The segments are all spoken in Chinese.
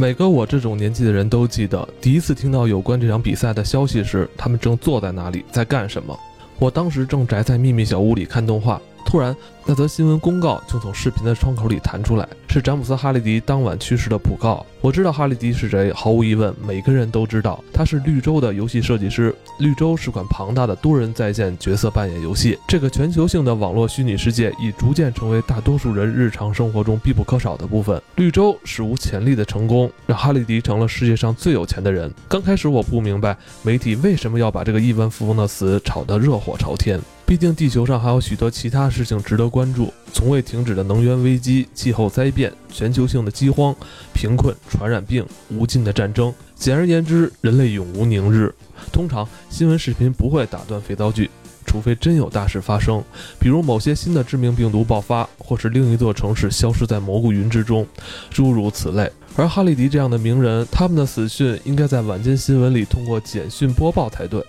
每个我这种年纪的人都记得，第一次听到有关这场比赛的消息时，他们正坐在那里，在干什么。我当时正宅在秘密小屋里看动画。突然，那则新闻公告就从视频的窗口里弹出来，是詹姆斯·哈利迪当晚去世的讣告。我知道哈利迪是谁，毫无疑问，每个人都知道，他是绿洲的游戏设计师。绿洲是款庞大的多人在线角色扮演游戏，这个全球性的网络虚拟世界已逐渐成为大多数人日常生活中必不可少的部分。绿洲史无前例的成功，让哈利迪成了世界上最有钱的人。刚开始我不明白媒体为什么要把这个亿万富翁的死炒得热火朝天。毕竟地球上还有许多其他事情值得关关注，从未停止的能源危机、气候灾变、全球性的饥荒、贫困、传染病、无尽的战争。简而言之，人类永无宁日。通常新闻视频不会打断肥皂剧，除非真有大事发生，比如某些新的致命病毒爆发，或是另一座城市消失在蘑菇云之中，诸如此类。而哈利迪这样的名人，他们的死讯应该在晚间新闻里通过简讯播报才对。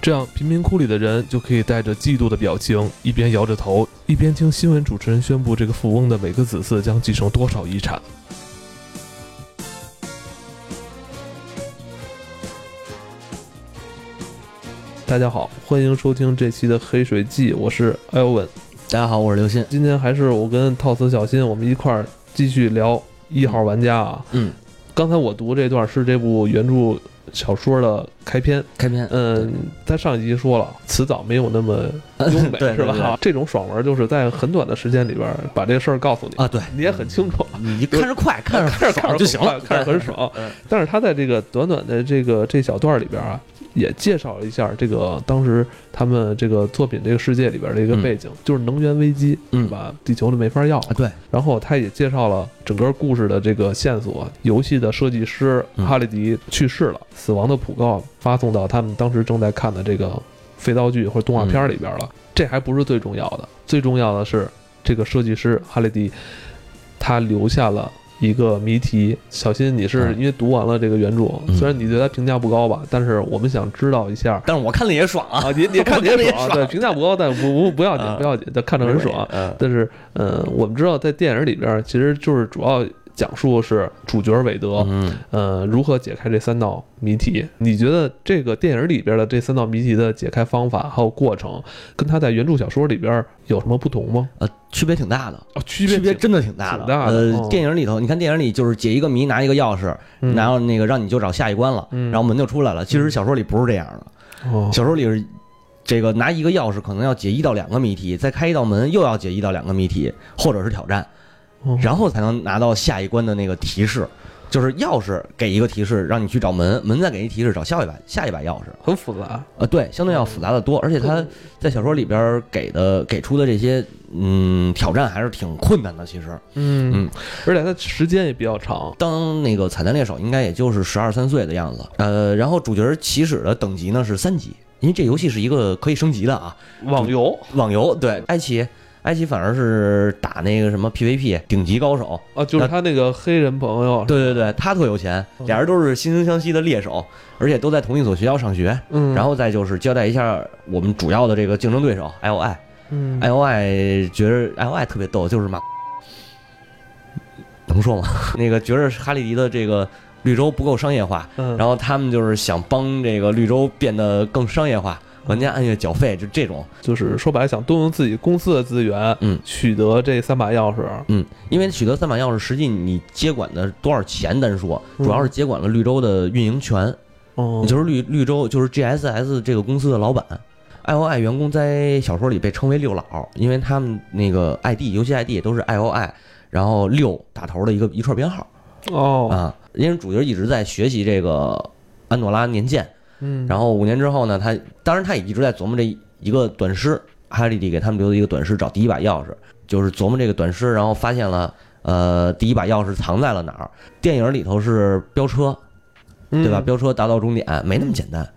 这样，贫民窟里的人就可以带着嫉妒的表情，一边摇着头，一边听新闻主持人宣布这个富翁的每个子嗣将继承多少遗产。大家好，欢迎收听这期的《黑水记》，我是艾文。大家好，我是刘鑫。今天还是我跟套词小新，我们一块儿继续聊一号玩家啊。嗯，刚才我读这段是这部原著。小说的开篇，开篇，嗯，在上一集说了，词藻没有那么 优美，是吧？这种爽文就是在很短的时间里边把这个事儿告诉你啊，对你也很清楚，你看着快，看着看着爽就行了，看着很爽。但是他在这个短短的这个这小段里边啊。也介绍了一下这个当时他们这个作品这个世界里边的一个背景，就是能源危机，嗯吧？地球都没法要。对。然后他也介绍了整个故事的这个线索。游戏的设计师哈利迪去世了，死亡的讣告发送到他们当时正在看的这个肥皂剧或者动画片里边了。这还不是最重要的，最重要的是这个设计师哈利迪，他留下了。一个谜题，小新，你是因为读完了这个原著，虽然你对他评价不高吧，但是我们想知道一下。但是我看了也爽啊！你你 看也爽，对，评价不高，但不不不要紧，不要紧，但看着很爽。但是，嗯，我们知道在电影里边，其实就是主要。讲述是主角韦德，嗯，呃，如何解开这三道谜题？你觉得这个电影里边的这三道谜题的解开方法还有过程，跟他在原著小说里边有什么不同吗？呃，区别挺大的，哦，区别区别真的挺大的。呃，电影里头，你看电影里就是解一个谜，拿一个钥匙，然后那个让你就找下一关了，然后门就出来了。其实小说里不是这样的，小说里是这个拿一个钥匙可能要解一到两个谜题，再开一道门又要解一到两个谜题，或者是挑战。然后才能拿到下一关的那个提示，就是钥匙给一个提示，让你去找门，门再给一提示找下一把下一把钥匙，很复杂。呃，对，相对要复杂的多，而且他在小说里边给的给出的这些嗯挑战还是挺困难的，其实，嗯。嗯，而且它时间也比较长。当那个彩蛋猎手应该也就是十二三岁的样子，呃，然后主角起始的等级呢是三级，因为这游戏是一个可以升级的啊，网游，网游，对，爱奇。埃及反而是打那个什么 PVP 顶级高手啊，就是他那个黑人朋友。对对对，他特有钱，俩人都是惺惺相惜的猎手，而且都在同一所学校上学。嗯，然后再就是交代一下我们主要的这个竞争对手 IOI。嗯，IOI 觉得 IOI 特别逗，就是嘛，能说吗？那个觉着哈利迪的这个绿洲不够商业化，然后他们就是想帮这个绿洲变得更商业化。玩家按月缴费，就这种，就是说白了，想动用自己公司的资源，嗯，取得这三把钥匙，嗯，因为取得三把钥匙，实际你接管的多少钱单说，主要是接管了绿洲的运营权，哦，就是绿绿洲，就是 GSS 这个公司的老板，IOI 员工在小说里被称为六老，因为他们那个 ID 游戏 ID 都是 IOI，然后六打头的一个一串编号，哦，啊，因为主角一直在学习这个安诺拉年鉴。嗯，然后五年之后呢，他当然他也一直在琢磨这一个短诗，哈利迪给他们留的一个短诗，找第一把钥匙，就是琢磨这个短诗，然后发现了，呃，第一把钥匙藏在了哪儿？电影里头是飙车，对吧？飙车达到终点没那么简单，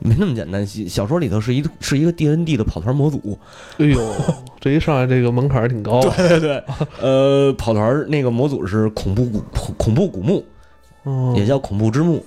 没那么简单。小说里头是一是一个 D N D 的跑团模组。哎呦，这一上来这个门槛挺高。对对对，呃，跑团那个模组是恐怖古恐怖古墓，也叫恐怖之墓。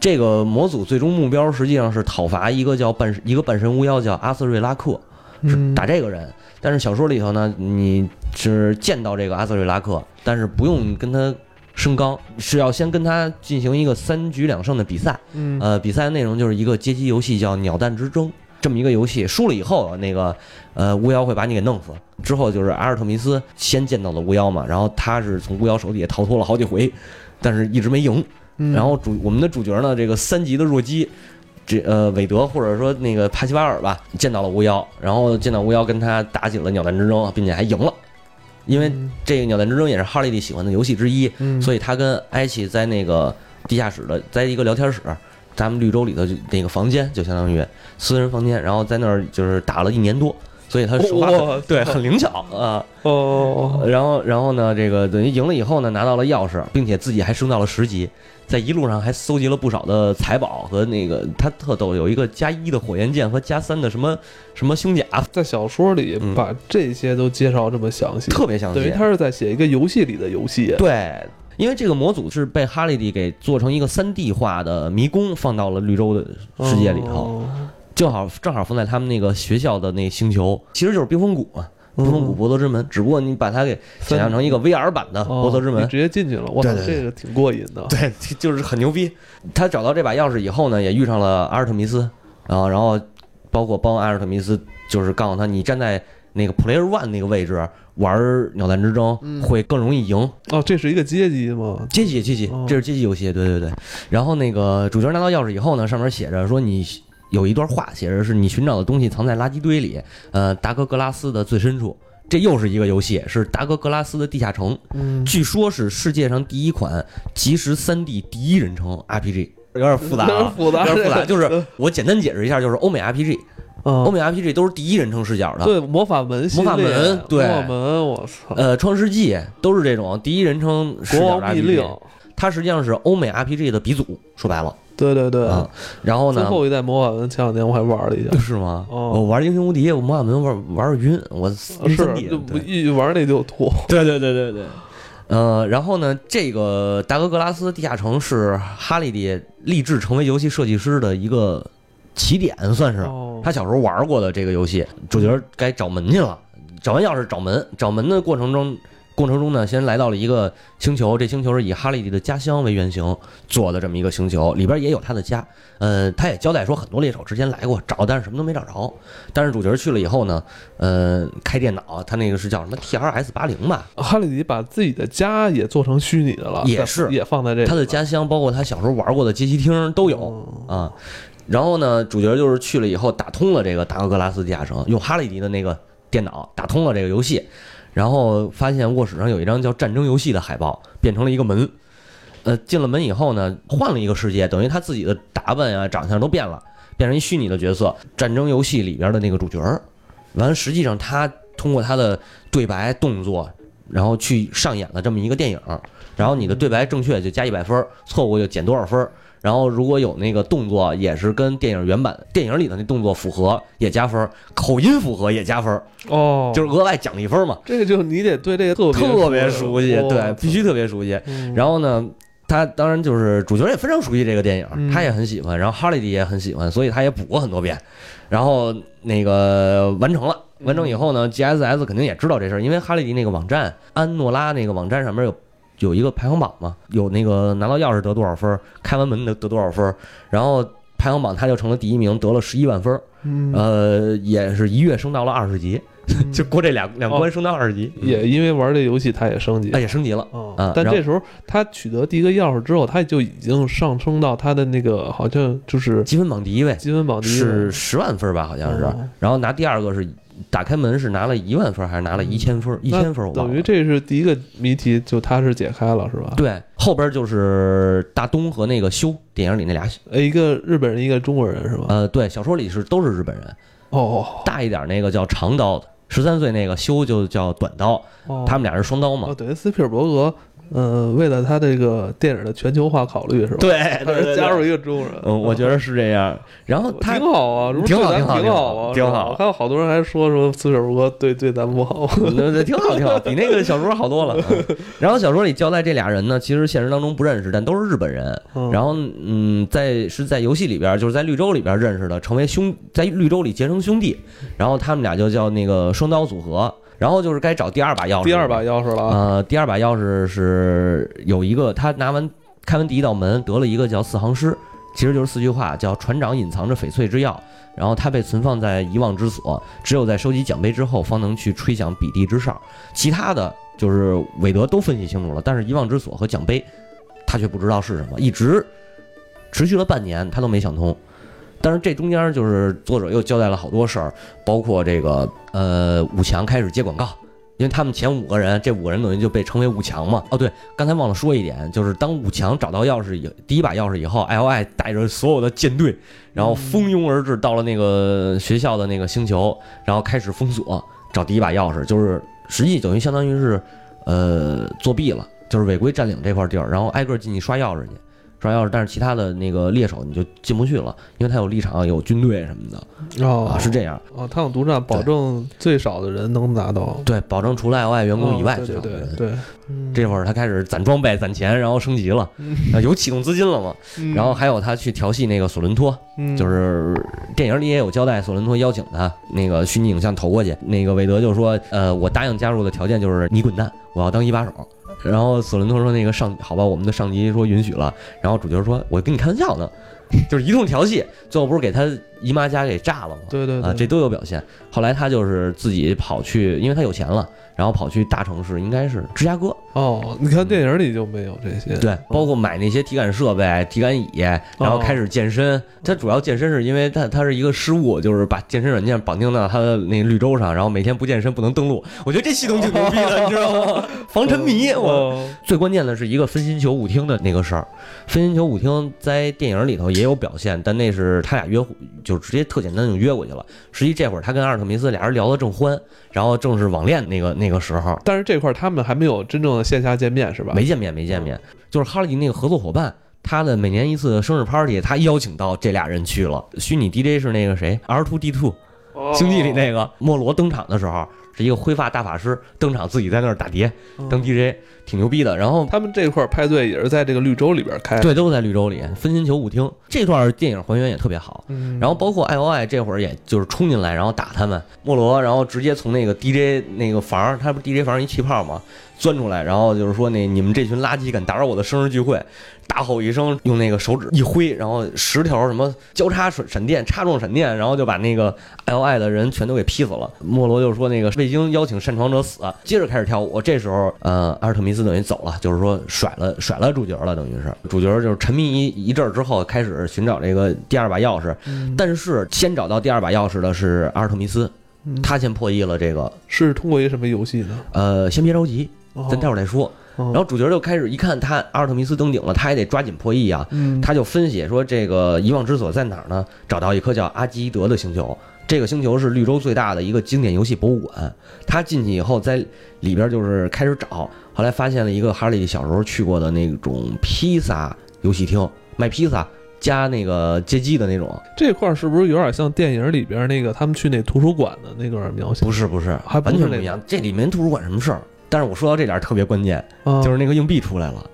这个模组最终目标实际上是讨伐一个叫半一个半神巫妖叫阿瑟瑞拉克，是打这个人。但是小说里头呢，你是见到这个阿瑟瑞拉克，但是不用跟他升纲，是要先跟他进行一个三局两胜的比赛。嗯，呃，比赛的内容就是一个街机游戏，叫《鸟蛋之争》这么一个游戏。输了以后，那个呃巫妖会把你给弄死。之后就是阿尔特弥斯先见到了巫妖嘛，然后他是从巫妖手底下逃脱了好几回，但是一直没赢。然后主我们的主角呢，这个三级的弱鸡，这呃韦德或者说那个帕西瓦尔吧，见到了巫妖，然后见到巫妖跟他打起了鸟蛋之争，并且还赢了。因为这个鸟蛋之争也是哈利蒂喜欢的游戏之一，所以他跟埃奇在那个地下室的，在一个聊天室，咱们绿洲里头那个房间，就相当于私人房间，然后在那儿就是打了一年多，所以他手法对很灵巧啊。哦，然后然后呢，这个等于赢了以后呢，拿到了钥匙，并且自己还升到了十级。在一路上还搜集了不少的财宝和那个他特逗，有一个加一的火焰剑和加三的什么什么胸甲。在小说里把这些都介绍这么详细，特别详细，等于他是在写一个游戏里的游戏。对，因为这个模组是被哈利迪给做成一个三 D 化的迷宫，放到了绿洲的世界里头，正好正好放在他们那个学校的那星球，其实就是冰封谷嘛。冰封谷博德之门，只不过你把它给想象成一个 VR 版的博德之门，直接进去了。我操，这个挺过瘾的。对，就是很牛逼。他找到这把钥匙以后呢，也遇上了阿尔特弥斯，啊，然后包括帮阿尔特弥斯，就是告诉他，你站在那个 Player One 那个位置玩鸟蛋之争会更容易赢。哦，这是一个阶级吗？阶级，阶级，这是阶级游戏。对对对。然后那个主角拿到钥匙以后呢，上面写着说你。有一段话写着是你寻找的东西藏在垃圾堆里，呃，达格格拉斯的最深处。这又是一个游戏，是达格格拉斯的地下城。嗯，据说是世界上第一款即时三 D 第一人称 RPG，有点复杂，有点复杂，有点复杂。就是我简单解释一下，就是欧美 RPG，欧美 RPG 都是第一人称视角的。对，魔法门，魔法门，对，魔法门，我操。呃，创世纪都是这种第一人称视角的 RPG。它实际上是欧美 RPG 的鼻祖，说白了。对对对，然后呢？最后一代魔法门前两天我还玩了一下，是吗？我玩英雄无敌，我魔法门玩玩晕，我是一玩那就吐。对对对对对，呃，然后呢，这个达格格拉斯地下城是哈利迪立志成为游戏设计师的一个起点，算是他小时候玩过的这个游戏。主角该找门去了，找完钥匙找门，找门的过程中。过程中呢，先来到了一个星球，这星球是以哈利迪的家乡为原型做的这么一个星球，里边也有他的家。呃，他也交代说，很多猎手之前来过找，但是什么都没找着。但是主角去了以后呢，呃，开电脑，他那个是叫什么 T R S 八零吧？哈利迪把自己的家也做成虚拟的了，也是也放在这。他的家乡包括他小时候玩过的街机厅都有啊。然后呢，主角就是去了以后打通了这个达格格拉斯地下城，用哈利迪的那个电脑打通了这个游戏。然后发现卧室上有一张叫《战争游戏》的海报，变成了一个门。呃，进了门以后呢，换了一个世界，等于他自己的打扮啊、长相都变了，变成一虚拟的角色，战争游戏里边的那个主角。完，实际上他通过他的对白、动作，然后去上演了这么一个电影。然后你的对白正确就加一百分，错误就减多少分。然后如果有那个动作也是跟电影原版电影里的那动作符合，也加分；口音符合也加分。哦，就是额外奖励分嘛。这个就你得对这个特别特别熟悉，对，必须特别熟悉。然后呢，他当然就是主角也非常熟悉这个电影，他也很喜欢，然后哈利迪也很喜欢，所以他也补过很多遍。然后那个完成了，完成以后呢，G S S 肯定也知道这事儿，因为哈利迪那个网站安诺拉那个网站上面有。有一个排行榜嘛，有那个拿到钥匙得多少分，开完门得得多少分，然后排行榜他就成了第一名，得了十一万分，呃，也是一跃升到了二十级，就过这两两关升到二十级，也因为玩这游戏他也升级，他也升级了。啊。但这时候他取得第一个钥匙之后，他就已经上升到他的那个好像就是积分榜第一位，积分榜第一是十万分吧，好像是，然后拿第二个是。打开门是拿了一万分还是拿了一千分？一千分，我等于这是第一个谜题，就他是解开了，是吧？对，后边就是大东和那个修，电影里那俩，呃，一个日本人，一个中国人，是吧？呃，对，小说里是都是日本人。哦，大一点那个叫长刀的，十三岁那个修就叫短刀，他们俩是双刀嘛？哦，等于斯皮尔伯格。呃，为了他这个电影的全球化考虑是吧？对，加入一个中国人，嗯，我觉得是这样。然后他挺好啊，挺好，挺好，挺好啊，挺好。还有好多人还说说斯皮尔伯格对对咱不好，对挺好，挺好，比那个小说好多了。然后小说里交代这俩人呢，其实现实当中不认识，但都是日本人。然后嗯，在是在游戏里边，就是在绿洲里边认识的，成为兄，在绿洲里结成兄弟。然后他们俩就叫那个双刀组合。然后就是该找第二把钥匙，第二把钥匙了。呃，第二把钥匙是有一个，他拿完开完第一道门，得了一个叫四行诗，其实就是四句话，叫船长隐藏着翡翠之钥，然后它被存放在遗忘之所，只有在收集奖杯之后，方能去吹响比地之哨。其他的就是韦德都分析清楚了，但是遗忘之所和奖杯，他却不知道是什么，一直持续了半年，他都没想通。但是这中间就是作者又交代了好多事儿，包括这个呃五强开始接广告，因为他们前五个人，这五个人等于就被称为五强嘛。哦对，刚才忘了说一点，就是当五强找到钥匙以第一把钥匙以后，L I 带着所有的舰队，然后蜂拥而至到了那个学校的那个星球，然后开始封锁找第一把钥匙，就是实际等于相当于是呃作弊了，就是违规占领这块地儿，然后挨个进去刷钥匙去。刷钥匙，但是其他的那个猎手你就进不去了，因为他有立场、有军队什么的。哦，是这样。哦，他有独占，保证最少的人能拿到。对，保证除了 I 员工以外，对对对。这会儿他开始攒装备、攒钱，然后升级了，有启动资金了嘛？然后还有他去调戏那个索伦托，就是电影里也有交代，索伦托邀请他那个虚拟影像投过去，那个韦德就说：“呃，我答应加入的条件就是你滚蛋，我要当一把手。”然后索伦托说：“那个上好吧，我们的上级说允许了。”然后主角说：“我跟你开玩笑呢，就是一通调戏，最后不是给他姨妈家给炸了吗？”对对啊，这都有表现。后来他就是自己跑去，因为他有钱了。然后跑去大城市，应该是芝加哥哦。你看电影里就没有这些，对，包括买那些体感设备、体感椅，然后开始健身。他主要健身是因为他他是一个失误，就是把健身软件绑定到他的那绿洲上，然后每天不健身不能登录。我觉得这系统挺牛逼的，你知道吗？防沉迷。我最关键的是一个分心球舞厅的那个事儿。分心球舞厅在电影里头也有表现，但那是他俩约，就直接特简单就约过去了。实际这会儿他跟阿尔特弥斯俩人聊得正欢，然后正是网恋那个那。那个时候，但是这块他们还没有真正的线下见面，是吧？没见面，没见面。就是哈利那个合作伙伴，他的每年一次生日 party，他邀请到这俩人去了。虚拟 DJ 是那个谁，R Two D Two，星际里那个莫罗登场的时候。是一个灰发大法师登场，自己在那儿打碟当 DJ，挺牛逼的。然后他们这块派对也是在这个绿洲里边开，对，都在绿洲里分心球舞厅。这段电影还原也特别好。然后包括 I O I 这会儿也就是冲进来，然后打他们莫罗，然后直接从那个 DJ 那个房，他不 DJ 房一气泡嘛？钻出来，然后就是说那你们这群垃圾敢打扰我的生日聚会，大吼一声，用那个手指一挥，然后十条什么交叉闪闪电插中闪电，然后就把那个 L I 的人全都给劈死了。莫罗就说那个未经邀请擅闯者死，接着开始跳舞。这时候，呃，阿尔特弥斯等于走了，就是说甩了甩了主角了，等于是主角就是沉迷一一阵之后，开始寻找这个第二把钥匙。但是先找到第二把钥匙的是阿尔特弥斯，他先破译了这个。是通过一个什么游戏呢？呃，先别着急。咱待会儿再说。然后主角就开始一看，他阿尔特弥斯登顶了，他也得抓紧破译啊。他就分析说，这个遗忘之所在哪儿呢？找到一颗叫阿基德的星球，这个星球是绿洲最大的一个经典游戏博物馆。他进去以后，在里边就是开始找，后来发现了一个哈利小时候去过的那种披萨游戏厅，卖披萨加那个街机的那种。这块是不是有点像电影里边那个他们去那图书馆的那段描写？不是，不是，还完全不一样。这里面图书馆什么事儿？但是我说到这点特别关键，就是那个硬币出来了。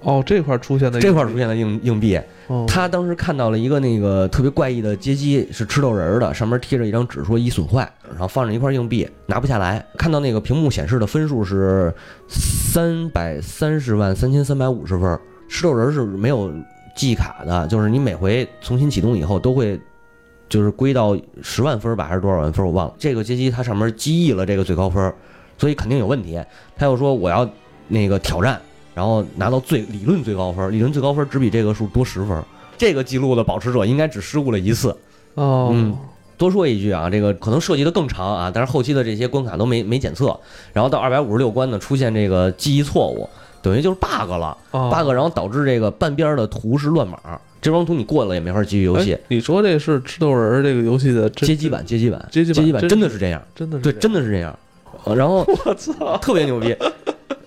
哦，这块出现的这块出现的硬硬币，他当时看到了一个那个特别怪异的街机，是吃豆人的，上面贴着一张纸说已损坏，然后放着一块硬币，拿不下来。看到那个屏幕显示的分数是三百三十万三千三百五十分。吃豆人是没有记忆卡的，就是你每回重新启动以后都会就是归到十万分吧，还是多少万分我忘了。这个街机它上面记忆了这个最高分。所以肯定有问题。他又说我要那个挑战，然后拿到最理论最高分，理论最高分只比这个数多十分。这个记录的保持者应该只失误了一次。哦，嗯，多说一句啊，这个可能涉及的更长啊，但是后期的这些关卡都没没检测。然后到二百五十六关呢，出现这个记忆错误，等于就是 bug 了，bug，然后导致这个半边的图是乱码。这张图你过了也没法继续游戏。你说这是吃豆人这个游戏的街机版？街机版？街机版真的是这样？真的是对，真的是这样。然后 我操，特别牛逼，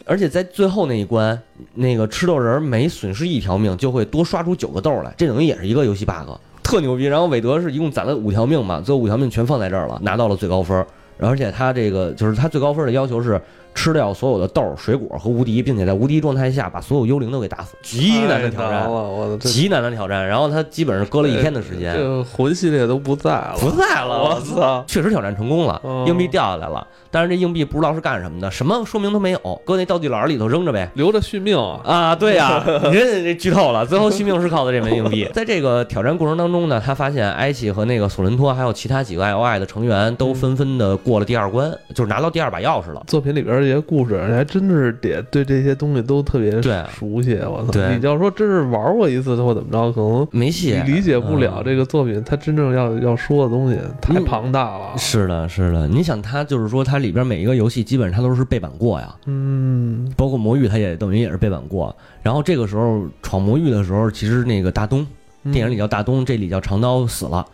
而且在最后那一关，那个吃豆人每损失一条命就会多刷出九个豆来，这等于也是一个游戏 bug，特牛逼。然后韦德是一共攒了五条命嘛，最后五条命全放在这儿了，拿到了最高分。而且他这个就是他最高分的要求是吃掉所有的豆、水果和无敌，并且在无敌状态下把所有幽灵都给打死，极难的挑战，极难的挑战。然后他基本上搁了一天的时间，这魂系列都不在了，不在了，我操！确实挑战成功了，硬币掉下来了，但是这硬币不知道是干什么的，什么说明都没有，搁那道具栏里头扔着呗，留着续命啊！啊，对呀，你这这剧透了，最后续命是靠的这枚硬币。在这个挑战过程当中呢，他发现埃奇和那个索伦托还有其他几个 L I 的成员都纷纷的过了第二关，就是拿到第二把钥匙了。作品里边这些故事。还真的是得对这些东西都特别熟悉，我操！你要说真是玩过一次或怎么着，可能没戏，理解不了这个作品它真正要要说的东西太庞大了。是的，是的，你想它就是说它里边每一个游戏基本上它都是背板过呀，嗯，包括魔域它也等于也是背板过。然后这个时候闯魔域的时候，其实那个大东电影里叫大东，这里叫长刀死了。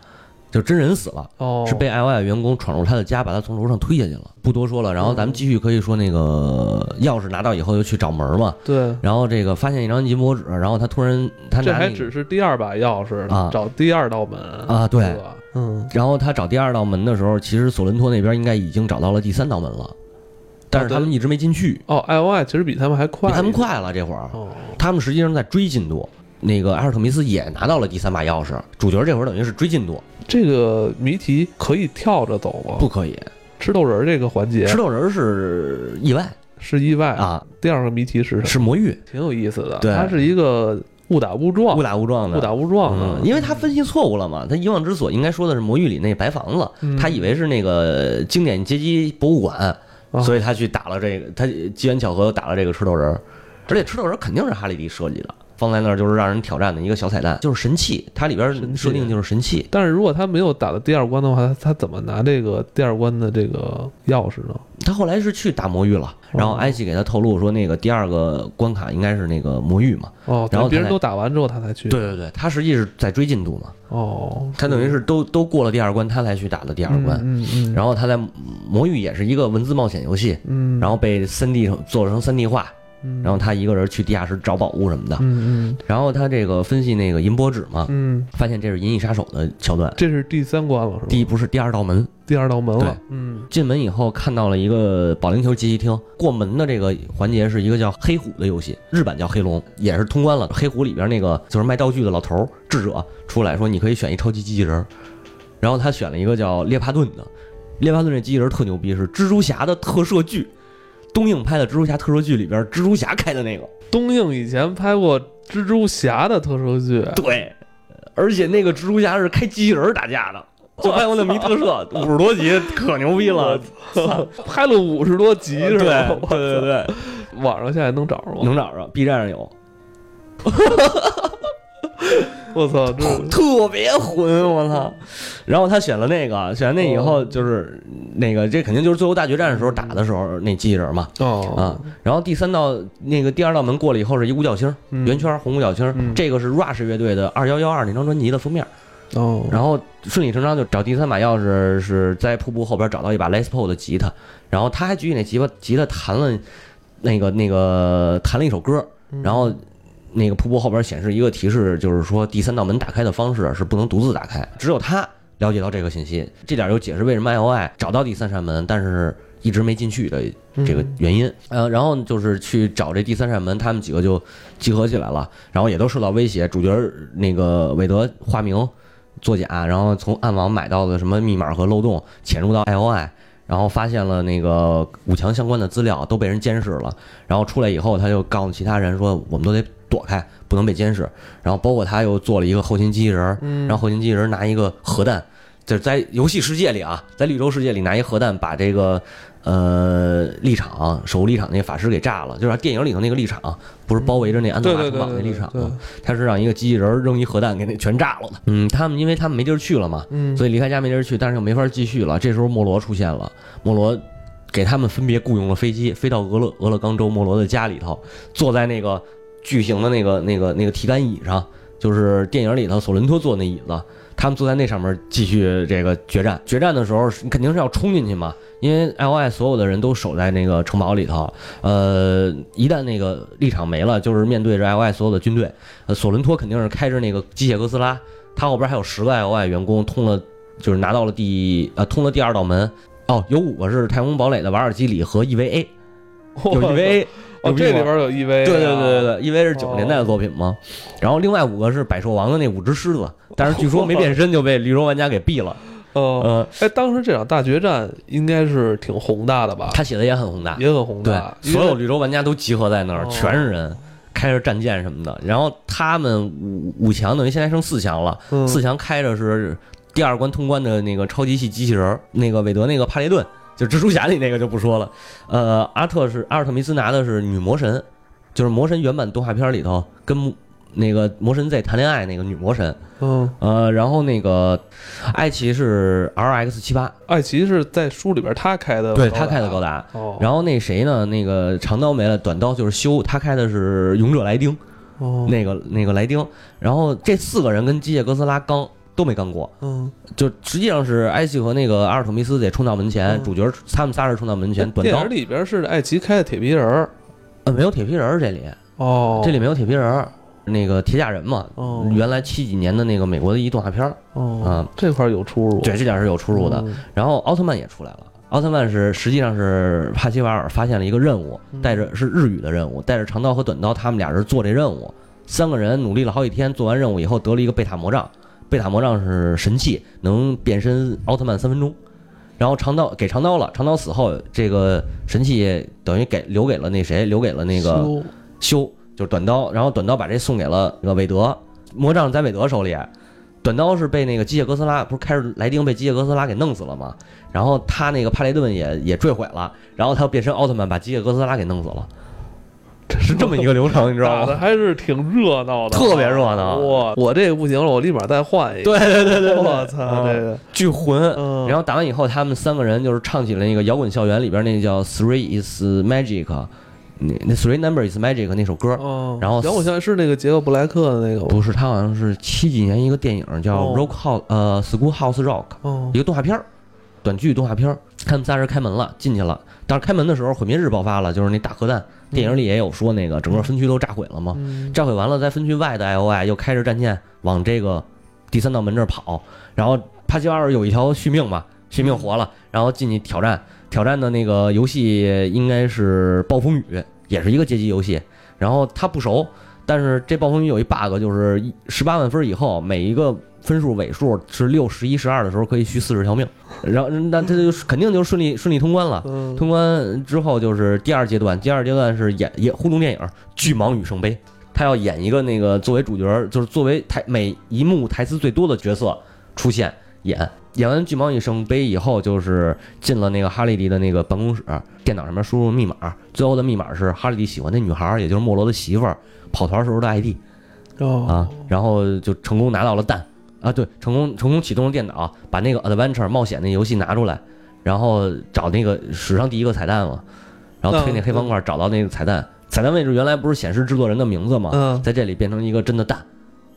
就真人死了，是被 L I 员工闯入他的家，把他从楼上推下去了。不多说了，然后咱们继续可以说那个钥匙拿到以后，又去找门嘛。对。然后这个发现一张银箔纸，然后他突然他这还只是第二把钥匙啊，找第二道门啊，对，嗯。然后他找第二道门的时候，其实索伦托那边应该已经找到了第三道门了，但是他们一直没进去。哦，L I 其实比他们还快，比他们快了这会儿。哦。他们实际上在追进度。那个埃尔特弥斯也拿到了第三把钥匙，主角这会儿等于是追进度。这个谜题可以跳着走吗？不可以，吃豆人这个环节，吃豆人是意外，是意外啊。第二个谜题是是魔域，挺有意思的。对，它是一个误打误撞，误打误撞的，误打误撞的。因为他分析错误了嘛，他遗忘之所应该说的是魔域里那白房子，他以为是那个经典街机博物馆，所以他去打了这个，他机缘巧合打了这个吃豆人，而且吃豆人肯定是哈利迪设计的。放在那儿就是让人挑战的一个小彩蛋，就是神器，它里边设定就是神器。但是如果他没有打到第二关的话，他怎么拿这个第二关的这个钥匙呢？他后来是去打魔域了，然后埃及给他透露说，那个第二个关卡应该是那个魔域嘛。哦，然后别人都打完之后他才去。对对对，他实际是在追进度嘛。哦，他等于是都都过了第二关，他才去打的第二关。嗯嗯。然后他在魔域也是一个文字冒险游戏。嗯。然后被三 D 做成三 D 化。然后他一个人去地下室找宝物什么的，嗯嗯，然后他这个分析那个银箔纸嘛，嗯，发现这是银翼杀手的桥段，这是第三关了是吧？第一不是第二道门，第二道门了，嗯，进门以后看到了一个保龄球集器厅，过门的这个环节是一个叫黑虎的游戏，日版叫黑龙，也是通关了。黑虎里边那个就是卖道具的老头智者出来说，你可以选一超级机器人，然后他选了一个叫列帕顿的，列帕顿这机器人特牛逼，是蜘蛛侠的特摄剧。东映拍的蜘蛛侠特摄剧里边，蜘蛛侠开的那个。东映以前拍过蜘蛛侠的特摄剧，对，而且那个蜘蛛侠是开机器人打架的，就拍过那么一特摄，五十多集，可牛逼了，拍了五十多集是吧？对对对，网上现在能找着吗？能找着，B 站上有。我操，这 特别混！我操，然后他选了那个，选完那以后就是那个，这肯定就是最后大决战的时候打的时候那机器人嘛。哦啊，然后第三道那个第二道门过了以后是一五角星，圆圈红五角星，这个是 Rush 乐队的二幺幺二那张专辑的封面。哦，然后顺理成章就找第三把钥匙是在瀑布后边找到一把 Les Paul 的吉他，然后他还举起那吉他吉他弹了那个那个弹了一首歌，然后。那个瀑布后边显示一个提示，就是说第三道门打开的方式是不能独自打开，只有他了解到这个信息。这点又解释为什么 I O I 找到第三扇门，但是一直没进去的这个原因。呃，然后就是去找这第三扇门，他们几个就集合起来了，然后也都受到威胁。主角那个韦德化名作假，然后从暗网买到的什么密码和漏洞，潜入到 I O I，然后发现了那个五强相关的资料都被人监视了。然后出来以后，他就告诉其他人说：“我们都得。”躲开，不能被监视。然后包括他又做了一个后勤机器人，然后后勤机器人拿一个核弹，就是在游戏世界里啊，在绿洲世界里拿一核弹把这个呃立场守护立场那法师给炸了。就是电影里头那个立场，不是包围着那安德玛城堡那立场吗？他是让一个机器人扔一核弹给那全炸了的。嗯，他们因为他们没地儿去了嘛，所以离开家没地儿去，但是又没法继续了。这时候莫罗出现了，莫罗给他们分别雇佣了飞机，飞到俄勒俄勒冈州莫罗的家里头，坐在那个。巨型的那个、那个、那个提杆椅上，就是电影里头索伦托坐那椅子，他们坐在那上面继续这个决战。决战的时候，你肯定是要冲进去嘛，因为 L I 所有的人都守在那个城堡里头。呃，一旦那个立场没了，就是面对着 L I 所有的军队。呃，索伦托肯定是开着那个机械哥斯拉，他后边还有十个 L I 员工，通了，就是拿到了第呃通了第二道门。哦，有五个是太空堡垒的瓦尔基里和 E V A。有 EVA。哦，这里边有 EVA。对对对对对，EVA 是九十年代的作品嘛。然后另外五个是百兽王的那五只狮子，但是据说 没变身就被绿洲玩家给毙了。呃，哎，当时这场大决战应该是挺宏大的吧？他写的也很宏大，也很宏大。对，所有绿洲玩家都集合在那儿，全是人，开着战舰什么的。然后他们五五强等于现在剩四强了，四强开着是第二关通关的那个超级系机器人，那个韦德那个帕雷顿，就蜘蛛侠里那个就不说了。呃，阿特是阿尔特弥斯拿的是女魔神，就是魔神原版动画片里头跟。那个魔神 Z 谈恋爱那个女魔神，嗯呃，然后那个艾奇是 RX 七八，艾奇是在书里边他开的，对他开的高达，哦，然后那谁呢？那个长刀没了，短刀就是修，他开的是勇者莱丁，哦，那个那个莱丁，然后这四个人跟机械哥斯拉刚都没干过，嗯，就实际上是艾奇和那个阿尔特弥斯得冲到门前，主角他们仨人冲到门前，短刀。里边是艾奇开的铁皮人，呃，没有铁皮人这里，哦，这里没有铁皮人。那个铁甲人嘛，哦。原来七几年的那个美国的一动画片儿，啊，这块有出入，对，这点是有出入的。然后奥特曼也出来了，奥特曼是实际上是帕西瓦尔发现了一个任务，带着是日语的任务，带着长刀和短刀，他们俩人做这任务，三个人努力了好几天，做完任务以后得了一个贝塔魔杖，贝塔魔杖是神器，能变身奥特曼三分钟。然后长刀给长刀了，长刀死后，这个神器等于给留给了那谁，留给了那个修。就是短刀，然后短刀把这送给了那个韦德，魔杖在韦德手里，短刀是被那个机械哥斯拉，不是开着莱丁被机械哥斯拉给弄死了吗？然后他那个帕雷顿也也坠毁了，然后他又变身奥特曼把机械哥斯拉给弄死了，这是这么一个流程，你知道吗？还是挺热闹的，特别热闹。哇，我这个不行了，我立马再换一个。对对对对，我操，这个巨混。然后打完以后，他们三个人就是唱起了那个摇滚校园里边那个叫 Three is Magic。那那 Three Numbers is Magic 那首歌，然后摇滚校园是那个杰克布莱克的那个，不是，他好像是七几年一个电影叫 Rock House，呃，School House Rock，一个动画片儿，短剧动画片儿。他们仨人开门了，进去了，但是开门的时候毁灭日爆发了，就是那大核弹，电影里也有说那个整个分区都炸毁了嘛。炸毁完了，在分区外的 I O I 又开着战舰往这个第三道门这儿跑，然后帕奇瓦尔有一条续命嘛，续命活了，然后进去挑战。挑战的那个游戏应该是暴风雨，也是一个街机游戏。然后他不熟，但是这暴风雨有一 bug，就是十八万分以后，每一个分数尾数是六、十一、十二的时候，可以续四十条命。然后那他就肯定就顺利顺利通关了。通关之后就是第二阶段，第二阶段是演演互动电影《巨蟒与圣杯》，他要演一个那个作为主角，就是作为台每一幕台词最多的角色出现演。演完巨蟒与圣杯以后，就是进了那个哈利迪的那个办公室，电脑上面输入密码，最后的密码是哈利迪喜欢那女孩，也就是莫罗的媳妇儿，跑团时候的 ID，啊，然后就成功拿到了蛋，啊，对，成功成功启动了电脑，把那个 Adventure 冒险那游戏拿出来，然后找那个史上第一个彩蛋嘛，然后推那黑方块找到那个彩蛋，彩蛋位置原来不是显示制作人的名字吗？在这里变成一个真的蛋，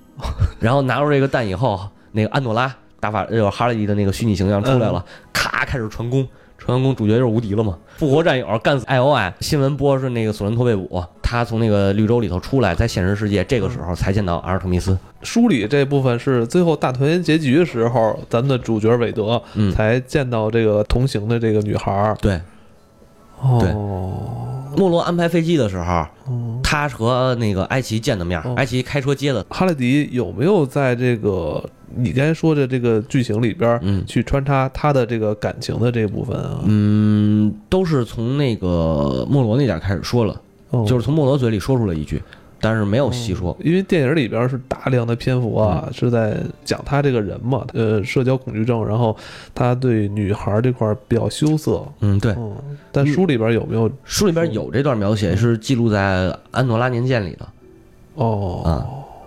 然后拿出这个蛋以后，那个安诺拉。打法有哈利的那个虚拟形象出来了，咔开始传功，传完功主角就是无敌了嘛！复活战友干死 I O I，新闻播是那个索伦托贝普，他从那个绿洲里头出来，在现实世界这个时候才见到阿尔特弥斯。书里这部分是最后大团圆结局的时候，咱们的主角韦德才见到这个同行的这个女孩。对，哦。莫罗安排飞机的时候，他和那个埃奇见的面，埃奇开车接的。哈雷迪有没有在这个你刚才说的这个剧情里边，嗯去穿插他的这个感情的这部分啊？嗯，都是从那个莫罗那点开始说了，就是从莫罗嘴里说出了一句。但是没有细说，因为电影里边是大量的篇幅啊，是在讲他这个人嘛，呃，社交恐惧症，然后他对女孩这块比较羞涩。嗯，对。但书里边有没有？书里边有这段描写，是记录在安诺拉年鉴里的。哦，啊，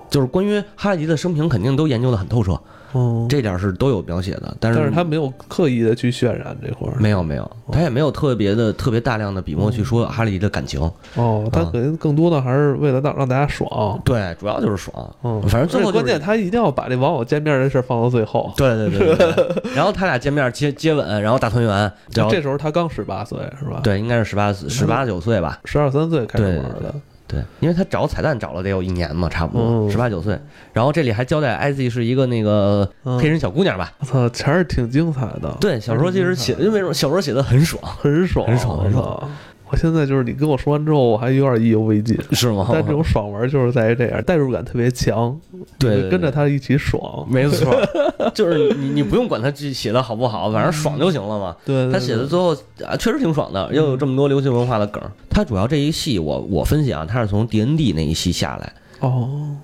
就是关于哈利迪的生平，肯定都研究的很透彻。哦，这点是都有描写的，但是但是他没有刻意的去渲染这块儿，没有没有，他也没有特别的特别大量的笔墨去说哈利的感情。哦，他可能更多的还是为了让让大家爽。对，主要就是爽。嗯，反正最后关键他一定要把这网友见面这事儿放到最后。对 对对。然后他俩见面接接吻，然后大团圆。这时候他刚十八岁是吧？对，应该是十八十八九岁吧，十二三岁开始玩的。对，因为他找彩蛋找了得有一年嘛，差不多十八九岁。然后这里还交代 IZ 是一个那个黑人小姑娘吧？我操，全是挺精彩的。对，小说其实写，因为什么？小说写的很爽，很爽，很爽，很爽。我现在就是你跟我说完之后，我还有点意犹未尽，是吗？但这种爽文就是在于这样，代入感特别强，对，跟着他一起爽，没错，就是你你不用管他写的好不好，反正爽就行了嘛。对，他写的最后啊，确实挺爽的，又有这么多流行文化的梗。他主要这一戏，我我分析啊，他是从 D N D 那一系下来，哦，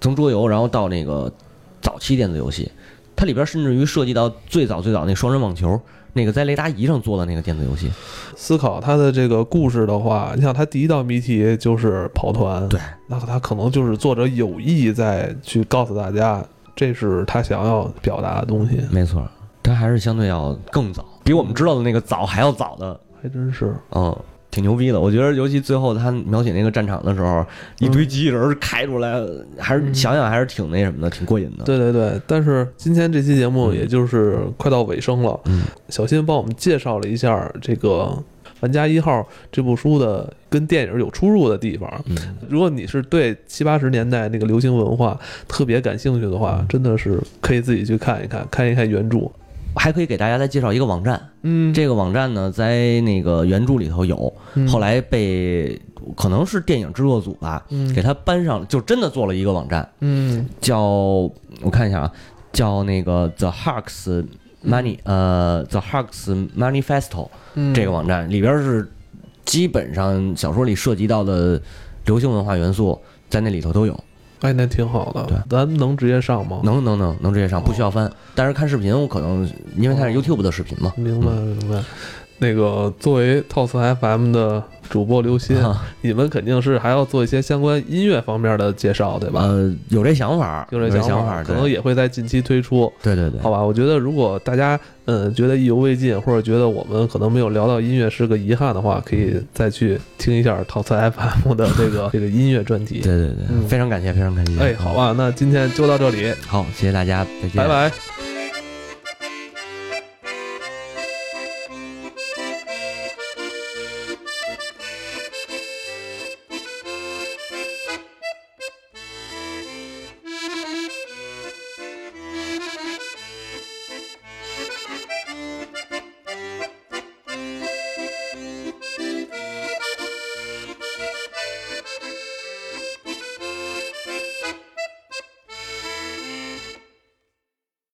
从桌游然后到那个早期电子游戏，它里边甚至于涉及到最早最早那双人网球。那个在雷达仪上做的那个电子游戏，思考他的这个故事的话，你想他第一道谜题就是跑团，对，那他可能就是作者有意在去告诉大家，这是他想要表达的东西。没错，他还是相对要更早，比我们知道的那个早还要早的，还真是，嗯。挺牛逼的，我觉得尤其最后他描写那个战场的时候，一堆机器人开出来，还是想想还是挺那什么的，挺过瘾的。对对对，但是今天这期节目也就是快到尾声了，嗯，小新帮我们介绍了一下这个《玩家一号》这部书的跟电影有出入的地方。嗯，如果你是对七八十年代那个流行文化特别感兴趣的话，真的是可以自己去看一看，看一看原著。还可以给大家再介绍一个网站，嗯，这个网站呢，在那个原著里头有，后来被可能是电影制作组吧，给他搬上，就真的做了一个网站，嗯，叫我看一下啊，叫那个 The Hux Money，呃，The Hux Manifesto，这个网站里边是基本上小说里涉及到的流行文化元素在那里头都有。哎，那挺好的。对，咱能直接上吗？能能能能直接上，不需要翻。但是看视频，我可能因为它是 YouTube 的视频嘛。明白明白。那个作为 TOS FM 的。主播刘鑫，你们肯定是还要做一些相关音乐方面的介绍，对吧？呃，有这想法，有这想法，可能也会在近期推出。对对对，好吧，我觉得如果大家嗯觉得意犹未尽，或者觉得我们可能没有聊到音乐是个遗憾的话，可以再去听一下套词 FM 的这个 这个音乐专题。对对对，非常感谢，非常感谢。哎，好吧，那今天就到这里，好，谢谢大家，再见，拜拜。